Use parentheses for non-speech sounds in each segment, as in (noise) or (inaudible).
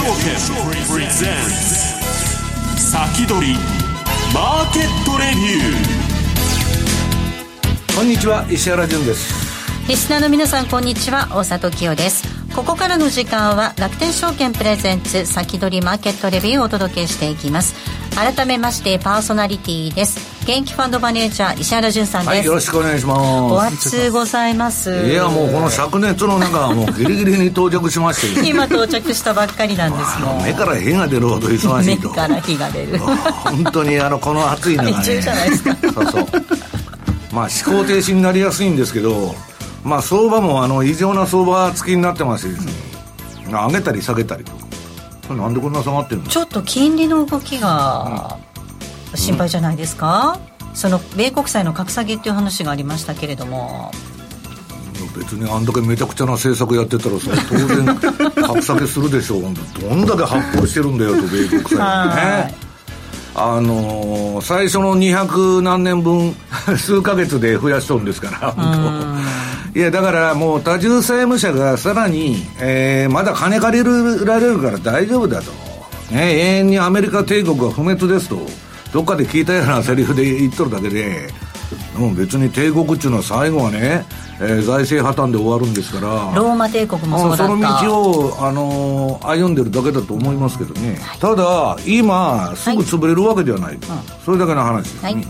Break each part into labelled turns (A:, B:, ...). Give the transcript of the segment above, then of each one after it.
A: 証券プレゼンツ先取りマーケットレビ
B: ューこんにちは石原潤です。
C: リスナーの皆さんこんにちは大里清ですここからの時間は楽天証券プレゼンツ先取りマーケットレビューをお届けしていきます。改めましてパーソナリティです。元気ファンドマネージャー石原潤さんです、はい、
B: よろしくお願いします。
C: お熱ございます。
B: いやもうこの灼熱の中は (laughs) もうギリギリに到着しまして。
C: 今到着したばっかりなんですよ。
B: 目から火が出るほど忙しい
C: と。目から火が出る。
B: 本当にあのこの暑い中ね。(laughs)
C: じゃないですか。そうそう。
B: まあ思考停止になりやすいんですけどまあ相場もあの異常な相場付きになってますですね上げたり下げたりと。かなんでこんな下がってるの？
C: ちょっと金利の動きが心配じゃないですか、うん、その米国債の格下げっていう話がありましたけれども。
B: 別にあんだけめちゃくちゃな政策やってたらさ当然格下げするでしょう。どんだけ発行してるんだよと米国債ね。あのー、最初の200何年分数か月で増やしとるんですから本当いやだからもう多重債務者がさらに、えー、まだ金借りられるから大丈夫だと、ね、永遠にアメリカ帝国は不滅ですとどっかで聞いたようなセリフで言っとるだけで。もう別に帝国っていうのは最後はねえー、財政破綻で終わるんですから。
C: ローマ帝国もそうだった。
B: その道を、あのー、歩んでるだけだと思いますけどね、はい、ただ今すぐ潰れるわけではない、はい、それだけの話ですね、はい、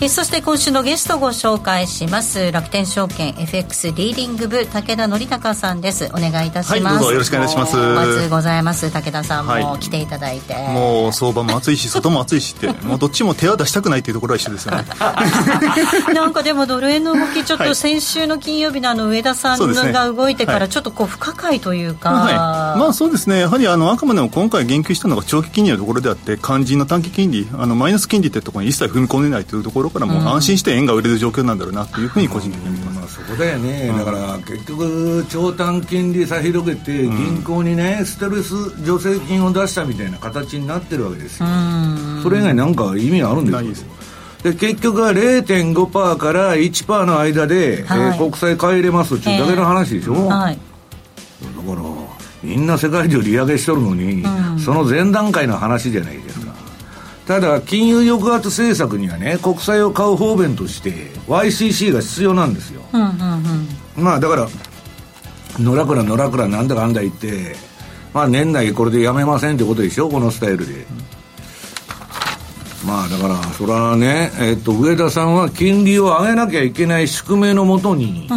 C: えそして今週のゲストご紹介します。楽天証券 FX リーディング部武田則孝さんです。お願いいたします、
D: よろしくお願いします。お
C: 待ちございます。武田さんも来ていただいて、
D: もう相場も暑いし外も暑いしって。もうどっちも手は出したくないっていうところは一緒ですよね (laughs) (laughs)
C: なんかでもドル円の動きちょっと先週の金曜日のあの上田さんが動いてからちょっとこう不可解というか、はい、
D: まあそうですね。やはりあのあくまでも今回言及したのが長期金利のところであって肝心の短期金利。あのマイナス金利ってところに一切踏み込んでないというところからもう安心して円が売れる状況なんだろうなというふうに個人的に見てます、うんまあ、
B: そこだよね、うん、だから結局長短金利差広げて銀行にね、ステルス助成金を出したみたいな形になってるわけですよ、それ以外なんか意味あるんですか？で結局は0.5%から1%の間で、はい、えー、国債買い入れますっていうだけの話でしょ、えー、はい、だからみんな世界中利上げしとるのに、うん、その前段階の話じゃないですか。ただ金融抑圧政策にはね国債を買う方便として YCC が必要なんですよ、うんうんうん、まあだからのらくらのらくらなんだかんだ言ってまあ年内これでやめませんってことでしょ？このスタイルで、まあだから、それはね、えっと、上田さんは金利を上げなきゃいけない宿命のもとに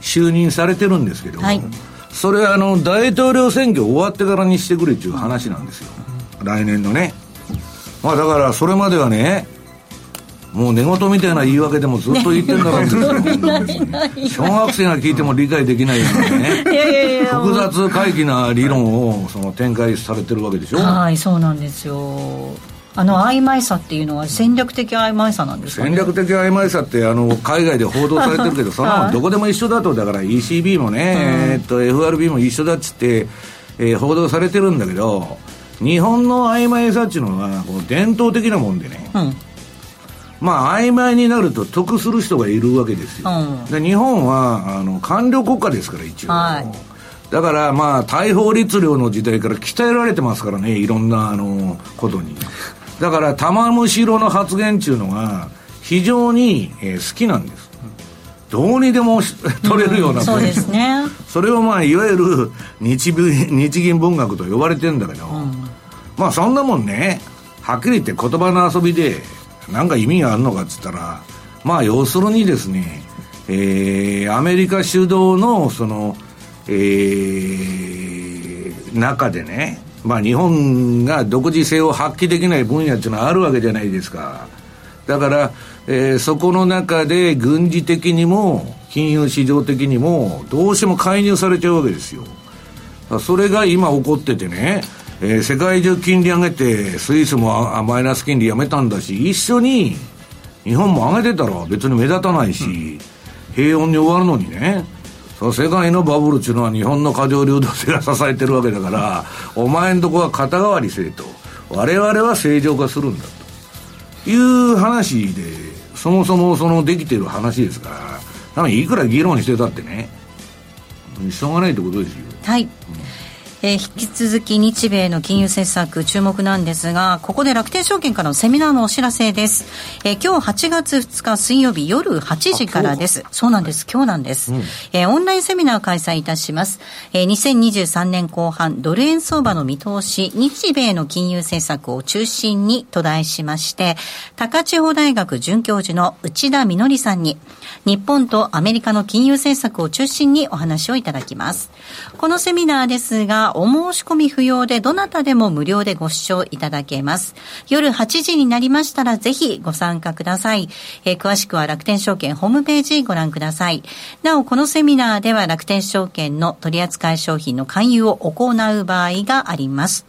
B: 就任されてるんですけど、うんはい、それあの、大統領選挙終わってからにしてくれっていう話なんですよ。来年のね。まあだから、それまではね、もう寝言みたいな言い訳でもずっと言ってんだろうけど、(laughs) 小学生が聞いても理解できないようなね。複雑回帰な理論をその展開されてるわけでしょ。
C: はいそうなんですよあの曖昧さっていうのは戦略的曖昧さなんですか、
B: ね、戦略的曖昧さってあの海外で報道されてるけどそんなもんどこでも一緒だとだから ECB もね、えっと FRB も一緒だっつって、えー、報道されてるんだけど日本の曖昧さっていうのはこの伝統的なもんでね、うん、まあ曖昧になると得する人がいるわけですよ、うん、で日本はあの官僚国家ですから一応、はい。だからまあ大法律令の時代から鍛えられてますからねいろんなあのことにだから玉虫色の発言っていうのが非常に、えー、好きなんです。どうにでも取れるような、うん、
C: そうですね。
B: それをまあいわゆる日日銀文学と呼ばれてんだけど、うん、まあそんなもんね。はっきり言って言葉の遊びで何か意味があるのかっつったらまあ要するにですねえー、アメリカ主導のそのえー、中でねまあ、日本が独自性を発揮できない分野っていうのはあるわけじゃないですか。だから、えー、そこの中で軍事的にも金融市場的にもどうしても介入されちゃうわけですよ。それが今起こっててね、えー、世界中金利上げて、スイスもマイナス金利やめたんだし、一緒に日本も上げてたら別に目立たないし、うん、平穏に終わるのにね、その世界のバブルっていうのは日本の過剰流動性が支えてるわけだから、お前んとこは肩代わりせえと。我々は正常化するんだという話で、そもそもそのできてる話ですから、多分いくら議論してたってね、しょうがないってことですよ。
C: はい。えー、引き続き日米の金融政策注目なんですが、ここで楽天証券からのセミナーのお知らせです。えー、今日8月2日水曜日夜8時からです。そうなんです。今日なんです、うん、えー、オンラインセミナー開催いたします。えー、2023年後半ドル円相場の見通し、日米の金融政策を中心にと題しまして、高千穂大学准教授の内田みのりさんに、日本とアメリカの金融政策を中心にお話をいただきます。このセミナーですが、お申し込み不要でどなたでも無料でご視聴いただけます。夜8時になりましたらぜひご参加ください。えー、詳しくは楽天証券ホームページご覧ください。なお、このセミナーでは楽天証券の取扱い商品の勧誘を行う場合があります。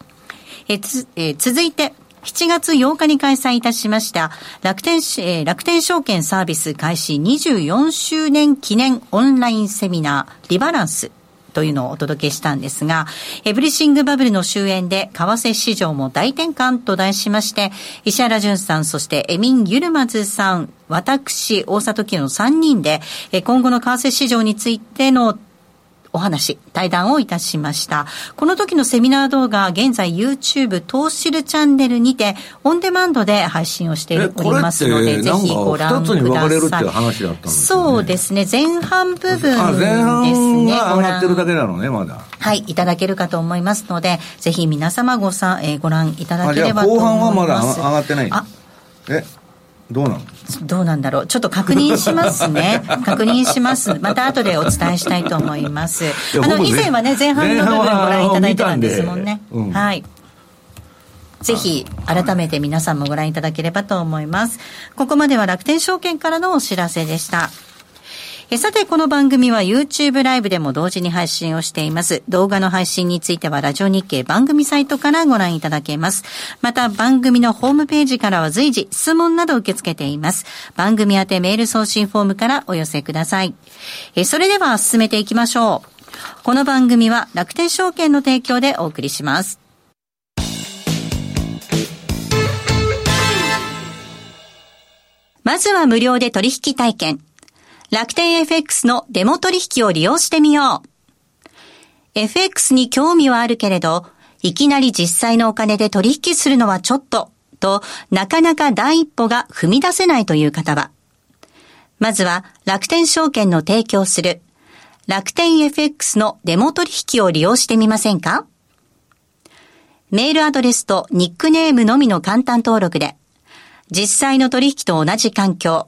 C: えーつえー、続いて、7月8日に開催いたしました楽天,、えー、楽天証券サービス開始24周年記念オンラインセミナーリバランスというのをお届けしたんですが、エブリシングバブルの終焉で、為替市場も大転換と題しまして、石原淳さん、そしてエミン・ユルマズさん、私、大里清の3人で、今後の為替市場についてのお話、対談をいたしました。この時のセミナー動画、現在 YouTube 投資るチャンネルにて、オンデマンドで配信をしておりますので、ぜひご覧ください。そうですね、前半部分ですね。前半
B: が上がってるだけなのね、まだ。
C: はい、いただけるかと思いますので、ぜひ皆様ごさ、えー、ご覧いただければと思います。後半はまだ
B: 上がってないあえどうなの？
C: どうなんだろう。ちょっと確認しますね。(laughs) 確認します。また後でお伝えしたいと思います。あの、以前はね、前半の部分ご覧いただいてたんですもんね。うん、はい。ぜひ、改めて皆さんもご覧いただければと思います。ここまでは楽天証券からのお知らせでした。えさて、この番組は YouTube ライブでも同時に配信をしています。動画の配信についてはラジオ日経番組サイトからご覧いただけます。また、番組のホームページからは随時質問など受け付けています。番組宛てメール送信フォームからお寄せください。えそれでは進めていきましょう。この番組は楽天証券の提供でお送りします。まずは無料で取引体験。楽天 FX のデモ取引を利用してみよう。FX に興味はあるけれど、いきなり実際のお金で取引するのはちょっと、となかなか第一歩が踏み出せないという方は、まずは楽天証券の提供する。楽天 FX のデモ取引を利用してみませんか？メールアドレスとニックネームのみの簡単登録で、実際の取引と同じ環境、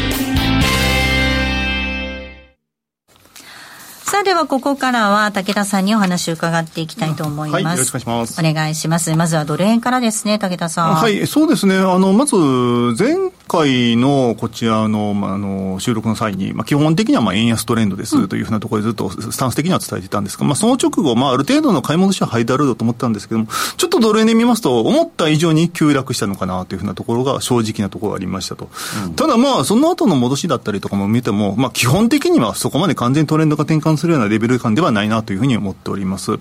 C: さあではここからは武田さんにお話を伺っていきたいと思います。はい、よ
D: ろしくお願いします。
C: お願いします。まずはドル円からですね、武田さん。
D: はい、そうですね。あの、まず、前回のこちらの,、まあ、あの収録の際に、まあ、基本的にはまあ円安トレンドですというふうなところでずっとスタンス的には伝えてたんですが、まあ、その直後、まあ、ある程度の買い戻しは入ってあると思ったんですけども、ちょっとドル円で見ますと、思った以上に急落したのかなというふうなところが正直なところがありましたと。うん、ただまあ、その後の戻しだったりとかも見ても、まあ、基本的にはそこまで完全にトレンドが転換するようなレベル感ではないなというふうに思っております。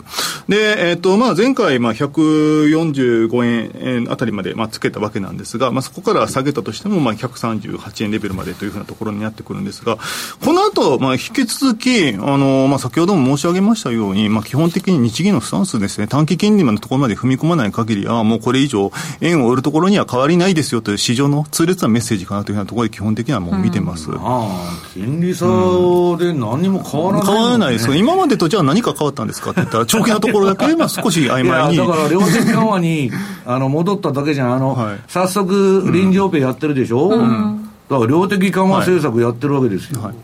D: で、えっ、ー、と、まあ、前回、まあ、145円あたりまで、まあ、つけたわけなんですが、まあ、そこから下げたとしても、まあ、138円レベルまでというふうなところになってくるんですが、この後、まあ、引き続き、あの、まあ、先ほども申し上げましたように、まあ、基本的に日銀のスタンスですね、短期金利のところまで踏み込まない限りは、もうこれ以上、円を売るところには変わりないですよという市場の痛烈なメッセージかなというふうなところで基本的にはもう見てます。うん、あ、
B: 金利差で何も変わらない、
D: ね、変わらないです。今までとじゃあ何か変わったんですかって言ったら、(laughs) 長期のところだけ、まあ少し曖昧に。
B: だから量的緩和に (laughs) あの戻っただけじゃん。あの、はい、早速臨時オペやってるでしょ、うん、だから量的緩和政策やってるわけですよ。はい、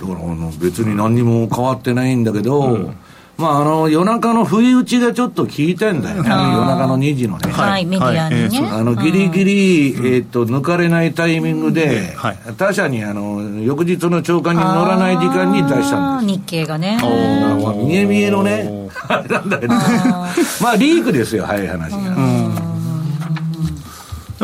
B: だからあの別に何にも変わってないんだけど、うんまあ、あの夜中の不意打ちがちょっと効いてんだよね、夜中の2時のね、
C: はい、メディアにね、
B: あのギリギリ、えー、と抜かれないタイミングで、他社にあの翌日の朝刊に乗らない時間に出したんです。
C: 日経がね、
B: 見え見えのね、(laughs) なんだけど、まあ、リークですよ、早い話が。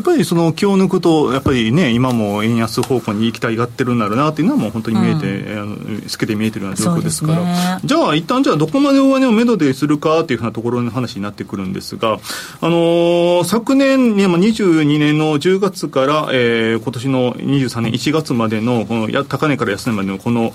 D: やっぱりその気を抜くと、やっぱりね、今も円安方向に行きたいがってるんだろうなっていうのは、もう本当に見えて、うん、透けて見えてるような状況ですから、ね、じゃあ、一旦じゃあ、どこまで上値をめどでするかっていうふうなところの話になってくるんですが、あのー、昨年、ね、22年の10月から、えー、今年の23年1月までの、このや高値から安値までのこの、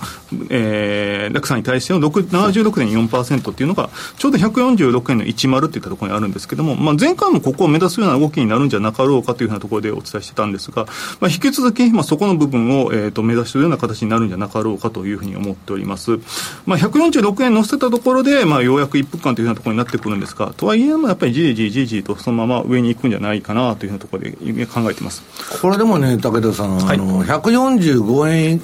D: えー、落差に対しての76.4%っていうのが、ちょうど146円の10っていったところにあるんですけども、まあ、前回もここを目指すような動きになるんじゃなかろうかかというふうなところでお伝えしてたんですが、まあ、引き続き、まあ、そこの部分を、えーと、目指すような形になるんじゃなかろうかというふうに思っております。まあ、146円乗せたところで、まあ、ようやく一服間というようなところになってくるんですが、とはいえ、やっぱりじりじりじりじりとそのまま上に行くんじゃないかなというふうなところで考えてます。
B: これでもね、武田さん、はい、あの145円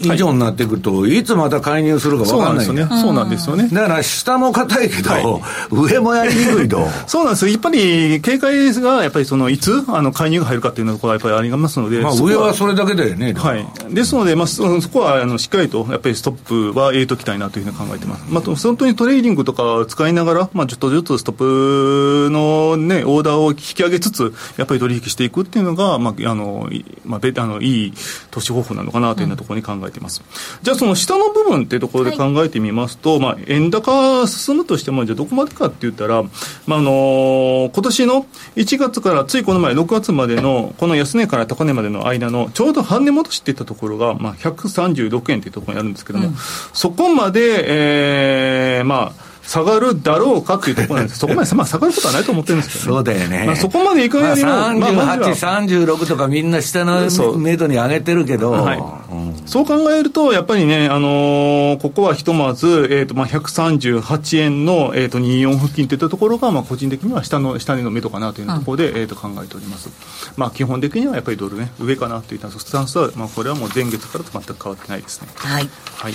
B: 以上になってくると、はい、いつまた介入するか分かんない
D: そうなんですよね。そうなんですよね。
B: だから下も硬いけど、はい、上もやりにくいと。(laughs)
D: そうなんですよ。やっぱり警戒が、やっぱりその、いつ、あの、介入が入るかっていうのは、やっぱりありますので。
B: まあ、上はそれだけだよね。
D: はい。ですので、まあ、そこは、あの、しっかりと、やっぱりストップは入れときたいなというふうに考えてます。まあ、本当にトレーニングとか使いながら、まあ、ちょっとずつストップのね、オーダーを引き上げつつ、やっぱり取引していくっていうのが、まあ、あの、まあ、あの、いい投資方法なのかなというようなところに考えています。うんじゃあその下の部分っていうところで考えてみますと、はい、まあ、円高進むとしても、じゃあどこまでかって言ったら、まあ、あのー、今年の1月からついこの前6月までの、この安値から高値までの間の、ちょうど半値戻しっていったところが、まあ、136円っていうところにあるんですけども、うん、そこまで、えー、まあ、下がるだろうかっていうところなんですそこまで、まあ、下がることはないと思ってるんですけど、ね、
B: そうだよね。まあ、
D: そこまでいくよりも、
B: まあ、38、36とかみんな下のメドに上げてるけど、はい
D: うん、そう考えると、やっぱりね、あのー、ここはひとまず、えっ、ー、と、まあ、138円の、えっ、ー、と、24付近といったところが、まあ、個人的には下の、下値の目処かなというところで、うん、えっ、と、考えております。まあ、基本的にはやっぱりドルね、上かなといったスタンスは、まあ、これはもう前月からと全く変わってないですね。
C: はい。
D: はい。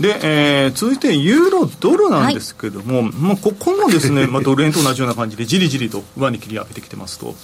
D: で、えー、続いてユーロドルなんですけども、はい、まあ、ここもですね、(laughs) まあ、ドル円と同じような感じで、じりじりと上に切り上げてきてますと。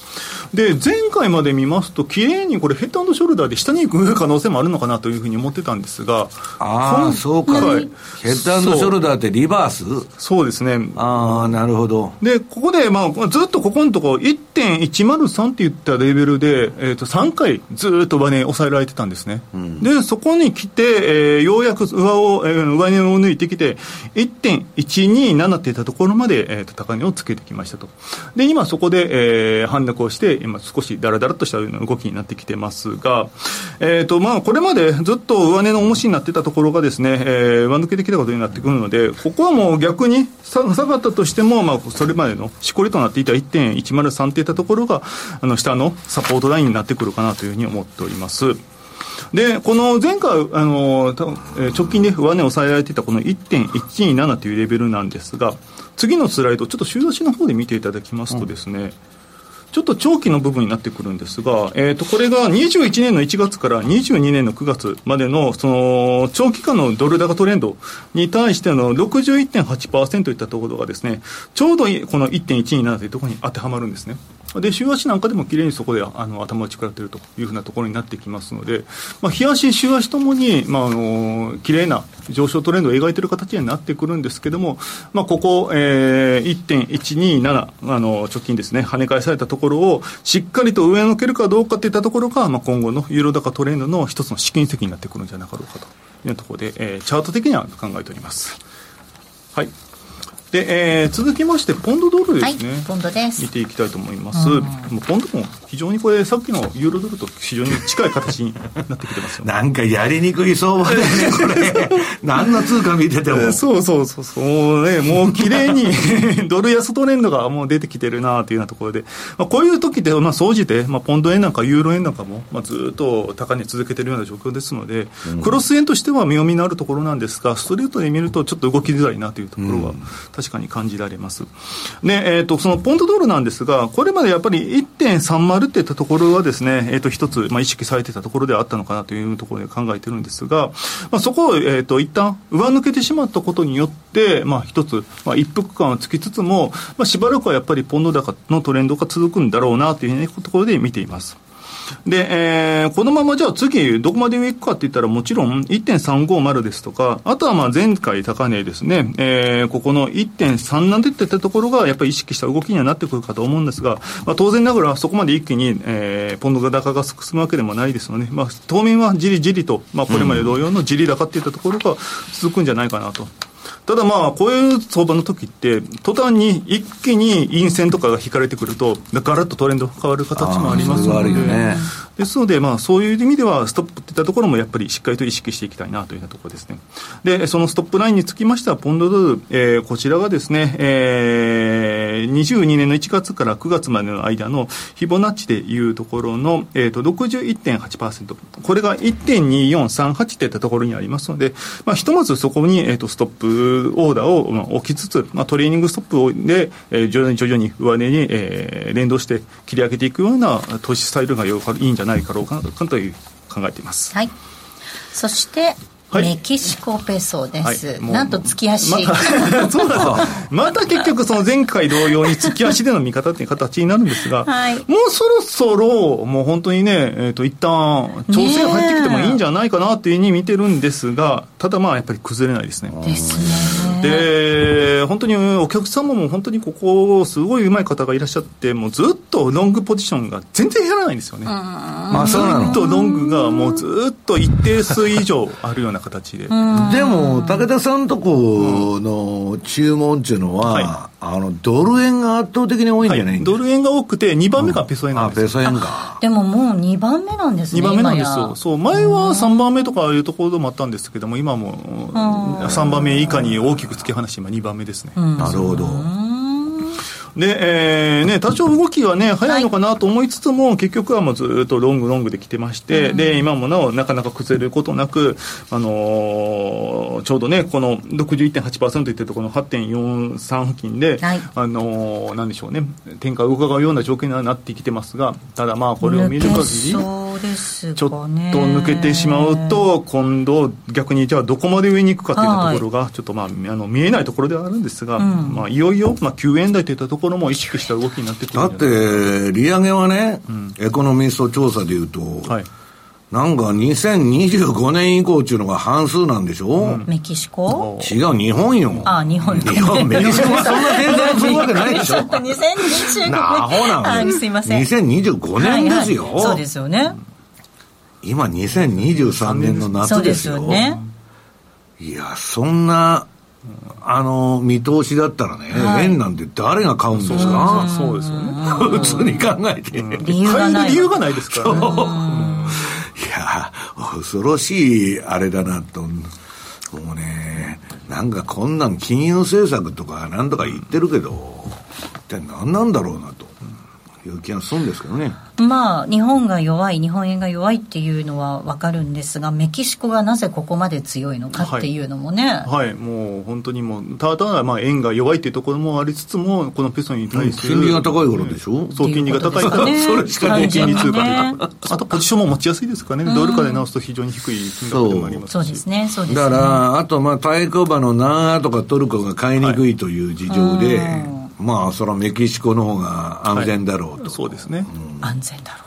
D: で、前回まで見ますと、綺麗にこれ、ヘッドショルダーで下に行く可能性もあるのかなというふうに思ってたんですが、
B: ああ、そうか、はい、ヘッドショルダーってリバース？
D: そうですね。
B: ああ、なるほど。
D: で、ここで、まあ、ずっとここのところ、1.103っていったレベルで、えー、と3回ずっと上値抑えられてたんですね。うん、で、そこに来て、えー、ようやく上を、上値を抜いてきて、1.127っていったところまで、えー、と高値をつけてきましたと。で、今そこで、えー、反落をして、今少しだらだらとした動きになってきてますが、えーとまあ、これまでずっと上値の重しになってたところがですね、えー、上抜けてきたことになってくるので、ここはもう逆に下がったとしても、まあ、それまでのしこりとなっていた1.103っていったところが、あの下のサポートラインになってくるかなというふうに思っております。で、この前回、あの直近で上値を抑えられていたこの1.127というレベルなんですが、次のスライド、ちょっと週足の方で見ていただきますとですね、うんちょっと長期の部分になってくるんですが、えー、とこれが21年の1月から22年の9月までのその長期間のドル高トレンドに対しての61.8%といったところがですね、ちょうどこの1.127というところに当てはまるんですね。で週足なんかでもきれいにそこであの頭打ち食らっているというふうなところになってきますので、まあ、日足、週足ともに、まあ、あのきれいな上昇トレンドを描いている形になってくるんですけれども、まあ、ここ、えー、1.127あの直近ですね、跳ね返されたところをしっかりと上抜けるかどうかといったところが、まあ、今後のユーロ高トレンドの一つの試金石になってくるんじゃなかろうかというところで、えー、チャート的には考えております。はいで、えー、続きまして、ポンドドルですね、
C: はい、ポンドです。
D: 見ていきたいと思います、うん、もうポンドも非常にこれ、さっきのユーロドルと非常に近い形になってきてますよ、
B: ね、(laughs) なんかやりにくい相場だよね、これ、(laughs) 何の通貨見てても。
D: そうそうそう。そう、ね、もう綺麗に (laughs) ドル安トレンドがもう出てきてるなというようなところで、まあ、こういう時って、まあ、総じて、まあ、ポンド円なんかユーロ円なんかも、まあ、ずっと高値続けてるような状況ですので、うん、クロス円としては目読みのあるところなんですが、ストレートで見ると、ちょっと動きづらいなというところは確かに感じられます。で、えーと、そのポンドドルなんですが、これまでやっぱり1.30っていったところはですね、えー、と一つ、まあ、意識されてたところではあったのかなというところで考えてるんですが、まあ、そこを、えーと、一旦上抜けてしまったことによって、まあ、一つ、まあ、一服感はつきつつも、まあ、しばらくはやっぱりポンド高のトレンドが続くんだろうなというところで見ています。で、えー、このままじゃあ次、どこまで上行くかって言ったら、もちろん1.350ですとか、あとはまあ前回高値ですね、えー、ここの1.37っていったところが、やっぱり意識した動きにはなってくるかと思うんですが、まあ、当然ながらそこまで一気に、えー、ポンドが高が進むわけでもないですので、まあ、当面はじりじりと、まあ、これまで同様のじり高っていったところが続くんじゃないかなと。ただまあ、こういう相場の時って、途端に一気に陰線とかが引かれてくると、ガラッとトレンド変わる形もありますので、ね、ですので、まあ、そういう意味では、ストップっていったところもやっぱりしっかりと意識していきたいなというようなところですね。で、そのストップラインにつきましては、ポンドドル、えー、こちらがですね、えー、22年の1月から9月までの間のフィボナッチでいうところの、えーと、61.8%、これが1.2438っていったところにありますので、まあ、ひとまずそこに、えーと、ストップオーダーを、置きつつ、まあ、トレーニングストップで、えー、徐々に徐々に上値に、えー、連動して切り上げていくような投資スタイルがよいいんじゃないかろうかという考えています。
C: はい。そしてはい、メキシコペソです、はい、なんと月足、ま、(laughs)
D: そうなんですまた結局その前回同様に月足での見方っていう形になるんですが、はい、もうそろそろもう本当にね、えー、と一旦調整入ってきてもいいんじゃないかなっていうふうに見てるんですがただまあやっぱり崩れないですね。
C: です
D: ねで本当にお客様も本当にここすごいうまい方がいらっしゃってもうずっとロングポジションが全然減らないんですよね。まあそうなのずっとロングがもうずっと一定数以上あるような形で。
B: でも、武田さんとこの注文っていうのは、はい、あのドル円が圧倒的に多いんじゃない、はい、
D: ドル円が多くて、2番目がペソ円なんです、
B: うん、ペソ円か。
C: でももう2番目なんですね、
D: 2番目なんですよ、そう前は3番目とかいうところもあったんですけども、今も3番目以下に大きく突き放して、今、2番目ですね。
B: なるほど。
D: で、えーね、多少動きはね、早いのかなと思いつつも、はい、結局はもうずっとロングロングで来てまして、うん、で、今もなお、なかなか崩れることなく、あのー、ちょうどね、この61.8%いってるところの8.43付近で、はい、あのー、なんでしょうね、展開を伺うような状況になってきてますが、ただまあ、これを見る限り、ちょっと抜けてしまうと、今度、逆にじゃあ、どこまで上に行くかといったところが、ちょっとまあ、あの見えないところではあるんですが、うん、まあ、いよいよ、まあ、9円台といったところころも意識した動きになってくる
B: だって、利上げはね、うん、エコノミスト調査でいうと、はい、なんか2025年以降っていうのが半数なんでしょ、うん、
C: メキシコ？
B: 違う、日本よ。
C: あ日本
B: 日本、メキシコはそんな経済するわけないでしょ。(laughs)
C: 2025年。な
B: アホなん
C: すいません。
B: 2025年ですよ。はいはい、
C: そうですよね。
B: 今2023年の夏ですよ。そうですよね。いや、そんな、あの見通しだったらね、はい、円なんて誰が買うんですか？
D: そうですよね。(laughs)
B: 普通に考えて、
C: 理由がない
D: 理由がないですからね。い
B: や恐ろしいあれだなともうね。なんかこんなん金融政策とかなんとか言ってるけど一体何なんだろうなという気がするんですけどね。
C: まあ、日本が弱い、日本円が弱いっていうのは分かるんですが、メキシコがなぜここまで強いのかっていうのもね。
D: はい、はい、もう本当にもう、ただまあ円が弱いっていうところもありつつも、このペソに対す
B: る、金利が高いからでしょ、
D: そう、金利が高い。から、ね、それしか金利通貨ね、あとポジションも持ちやすいですからね、ドル化で直すと非常に低い金額でもあります
C: そうですね、そうですね。
B: だから、あと、まあ、対抗馬の南アとかトルコが買いにくいという事情で、はいまあ、それはメキシコの方が安全だろうと、はい、
D: そうですね、
C: うん、安全だろうと。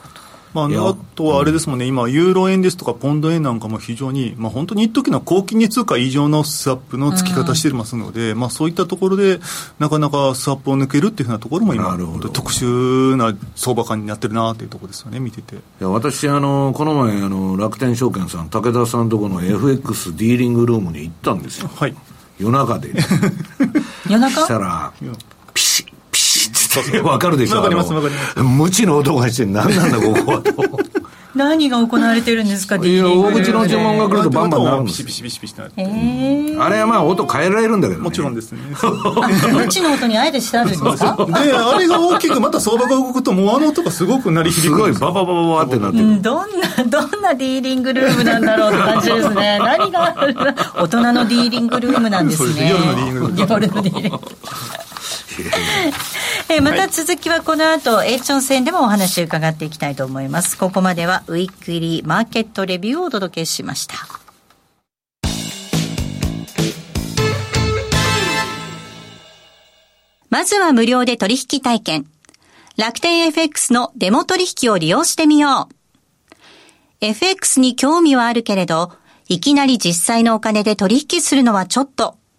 D: まあ、あとはあれですもんね、今、ユーロ円ですとか、ポンド円なんかも非常に、まあ、本当に一時の高金利通貨以上のスワップの付き方してますので、うん、まあ、そういったところで、なかなかスワップを抜けるっていうふうなところも今、特殊な相場感になってるなというところですよね、見てて。い
B: や私あの、この前あの、楽天証券さん、武田さんとこの FX ディーリングルームに行ったんですよ。
D: はい。
B: 夜中で (laughs) (laughs)
C: 夜中？
B: したら、ピシッ、ピシッってわかるでしょ
D: わかりますわかります
B: 無知の音がして何なんだここはと。(laughs)
C: 何が行われてるんですか、
B: いや、大口の注文が来るとバンバンなるんです
D: ピシピシピシピシなる
C: えー、
B: あれはまあ音変えられるんだけどね。
D: もちろんですね。
C: 無知の音にあえてしてあるんですか
D: で、あれが大きくまた相場が動くと、もうあの音がすごく鳴り響
B: すごいバババババってなってる。
C: うんどんな、どんなディーリングルームなんだろうって感じですね。何があるの大人のディーリングルームなんですね。
D: そうです夜のディーリングルーム
C: 夜のディーリング。えーまた続きはこの後、エーチョン戦でもお話を伺っていきたいと思います。ここまではウィークリーマーケットレビューをお届けしました。まずは無料で取引体験。楽天 FX のデモ取引を利用してみよう。FX に興味はあるけれど、いきなり実際のお金で取引するのはちょっと、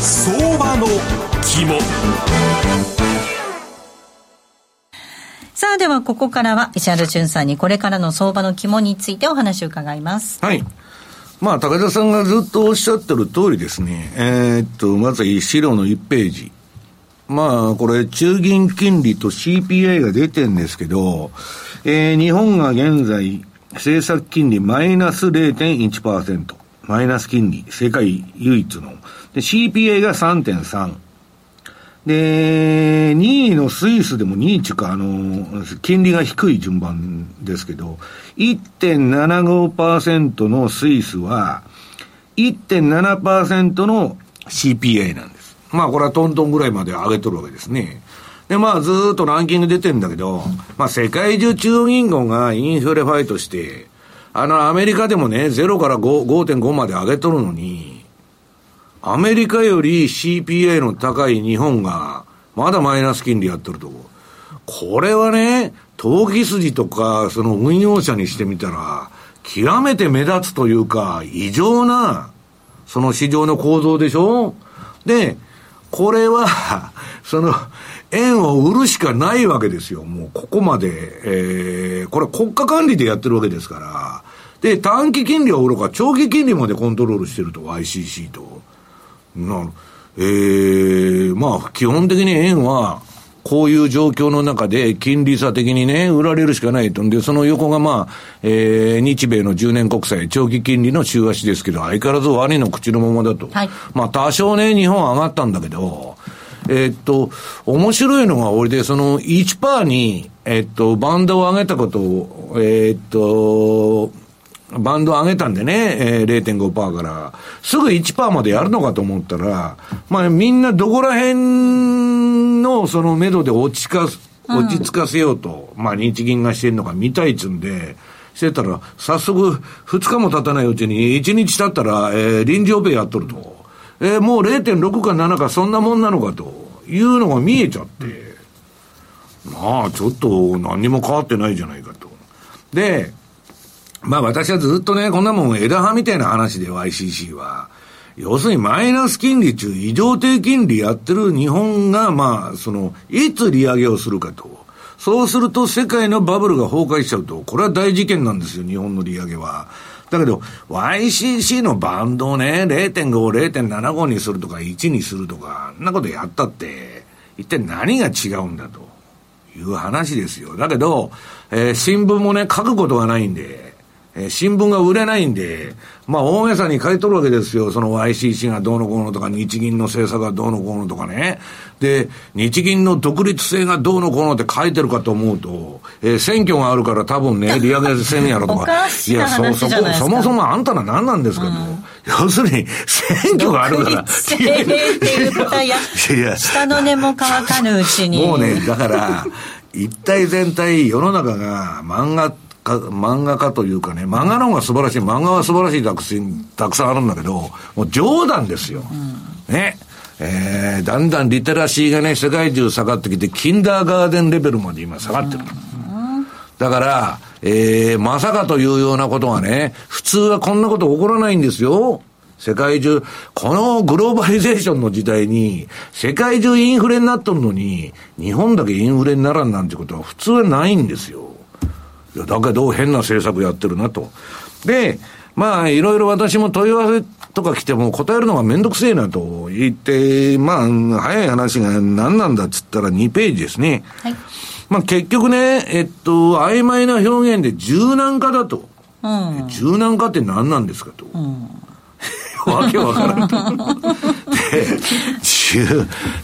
A: 相場の肝
C: さあではここからは石原淳さんにこれからの相場の肝についてお話を伺います。
B: はい。まあ、高田さんがずっとおっしゃってる通りですね。えーっと、まずは資料の1ページ。まあ、これ、中銀金利と CPI が出てるんですけど、えー日本が現在、政策金利マイナス0.1%。マイナス金利、世界唯一の。で、CPI が3.3。で、2位のスイスでも2位っていうか、あの、金利が低い順番ですけど、1.75%のスイスは、1.7%の CPI なんです。まあ、これはトントンぐらいまで上げとるわけですね。で、まあ、ずっとランキング出てんだけど、まあ、世界中中央銀行がインフレファイトして、あの、アメリカでもね、0から5.5まで上げとるのに、アメリカより CPI の高い日本が、まだマイナス金利やってるとこ。これはね、投機筋とか、その運用者にしてみたら、極めて目立つというか、異常な、その市場の構造でしょ？で、これは、(laughs) その、円を売るしかないわけですよ。もうここまで、えー、これ国家管理でやってるわけですから。で、短期金利はおろか、長期金利までコントロールしてると、ICC と。なえー、まあ、基本的に円は、こういう状況の中で金利差的にね、売られるしかないと。んで、その横がまあ、えー、日米の10年国債、長期金利の週足ですけど、相変わらずワニの口のままだと。
C: はい
B: まあ、多少ね、日本上がったんだけど、えーっと、面白いのが、俺で、その1%に、えーっと、バンドを上げたことを、えーっと、バンド上げたんでね、えー、0.5%から、すぐ1%までやるのかと思ったら、まあみんなどこら辺のその目処で落ちかす、落ち着かせようと、まあ日銀がしてんのか見たいっつんで、してたら、早速、2日も経たないうちに、1日経ったら、えー臨時オペやっとると。えーもう0.6か7かそんなもんなのかというのが見えちゃって、まあちょっと何にも変わってないじゃないかと。で、まあ私はずっとね、こんなもん枝葉みたいな話で YCC は。要するにマイナス金利中異常低金利やってる日本が、まあ、その、いつ利上げをするかと。そうすると世界のバブルが崩壊しちゃうと、これは大事件なんですよ、日本の利上げは。だけど、YCC のバンドをね、0.5、0.75にするとか、1にするとか、あんなことやったって、一体何が違うんだという話ですよ。だけど、えー、新聞もね、書くことがないんで、えー、新聞が売れないんで、まあ大げさに書いとるわけですよ。その YCC がどうのこうのとか、日銀の政策がどうのこうのとかね。で、日銀の独立性がどうのこうのって書いてるかと思うと、えー、選挙があるから多分ね、(laughs) 利上げせんやろとか。
C: いや、そ、
B: そこ、そもそもあんたら何なんですかと。うん、要するに、選挙があるから。
C: 独立性って言ったや、いや下の根も乾かぬうちに。
B: もうね、だから、一体全体、世の中が漫画か漫画家というかね、漫画の方が素晴らしい、漫画は素晴らしいたくさんたくさんあるんだけど、もう冗談ですよ。うん、ね。えー、だんだんリテラシーがね、世界中下がってきて、キンダーガーデンレベルまで今下がってる。うん、だから、えー、まさかというようなことがね、普通はこんなこと起こらないんですよ。世界中、このグローバリゼーションの時代に、世界中インフレになっとるのに、日本だけインフレにならんなんてことは普通はないんですよ。いや、だけど変な政策やってるなと。で、まあ、いろいろ私も問い合わせとか来ても答えるのがめんどくせえなと言って、まあ、早い話が何なんだっつったら2ページですね。はい。まあ結局ね、えっと、曖昧な表現で柔軟化だと。うん、柔軟化って何なんですかと。うんわけわからんと。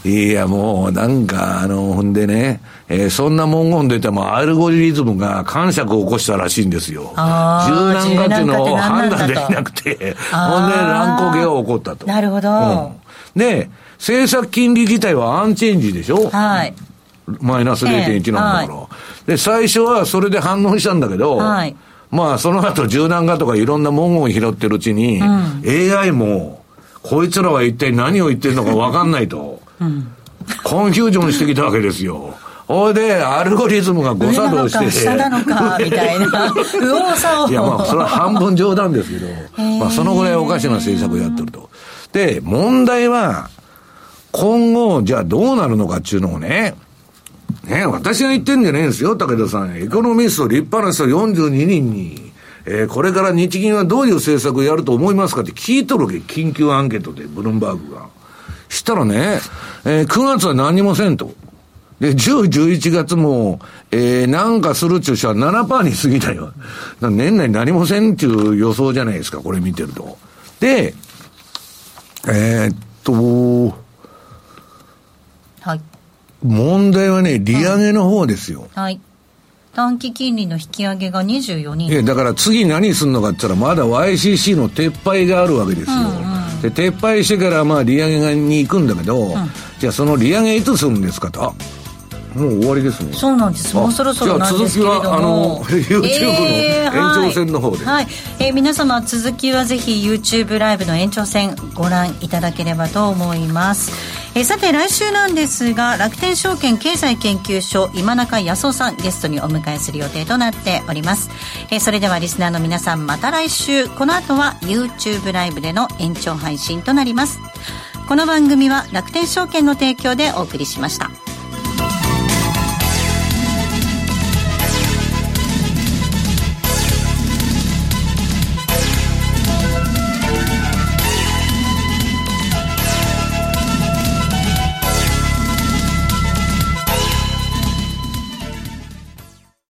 B: で、いやもうなんかあの、ほんでね、えー、そんな文言出てもアルゴリズムが感触を起こしたらしいんですよ。柔軟化っていうのを判断できなくて、ほんで乱高下が起こったと。
C: なるほど、うん。
B: で、政策金利自体はアンチェンジでしょ？
C: はい。
B: マイナス0.1なんだから、はい。で、最初はそれで反応したんだけど、はい。まあ、その後柔軟化とかいろんな文言を拾ってるうちに、うん、AI も、こいつらは一体何を言ってるのか分かんないと、うん、コンフュージョンしてきたわけですよ。ほいで、アルゴリズムが誤作動して。
C: 下なのか、みたいな。(laughs) 右往左往。
B: いや、まあ、それは半分冗談ですけど、まあ、そのぐらいおかしな政策をやってると。で、問題は、今後、じゃあどうなるのかっていうのをね、ね私が言ってんじゃねえんですよ、武田さん。エコノミスト、立派な人42人に、えー、これから日銀はどういう政策をやると思いますかって聞いとるわけ。緊急アンケートで、ブルームバーグが。したらね、えー、9月は何もせんと。で、10、11月も、えー、なんかするっちゅう人は7%に過ぎたよ。年内何もせんっていう予想じゃないですか、これ見てると。で、えー、っと、問題はね、利上げの方ですよ。
C: はい。短期金利の引き上げが24人。え、
B: だから次何するのかって言ったら、まだ YCC の撤廃があるわけですよ。うんうん、で、撤廃してからまあ利上げに行くんだけど、うん、じゃあその利上げいつするんですかと。あもう終わりですね。
C: そうなんです。もうそろそろなんですけれども。
B: じゃあ続きは、あの、YouTube の延長戦の方で。えー、
C: はい。えー、皆様、続きはぜひ YouTube ライブの延長戦ご覧いただければと思います。えー、さて、来週なんですが、楽天証券経済研究所今中康夫さんゲストにお迎えする予定となっております。えー、それではリスナーの皆さん、また来週、この後は YouTube ライブでの延長配信となります。この番組は楽天証券の提供でお送りしました。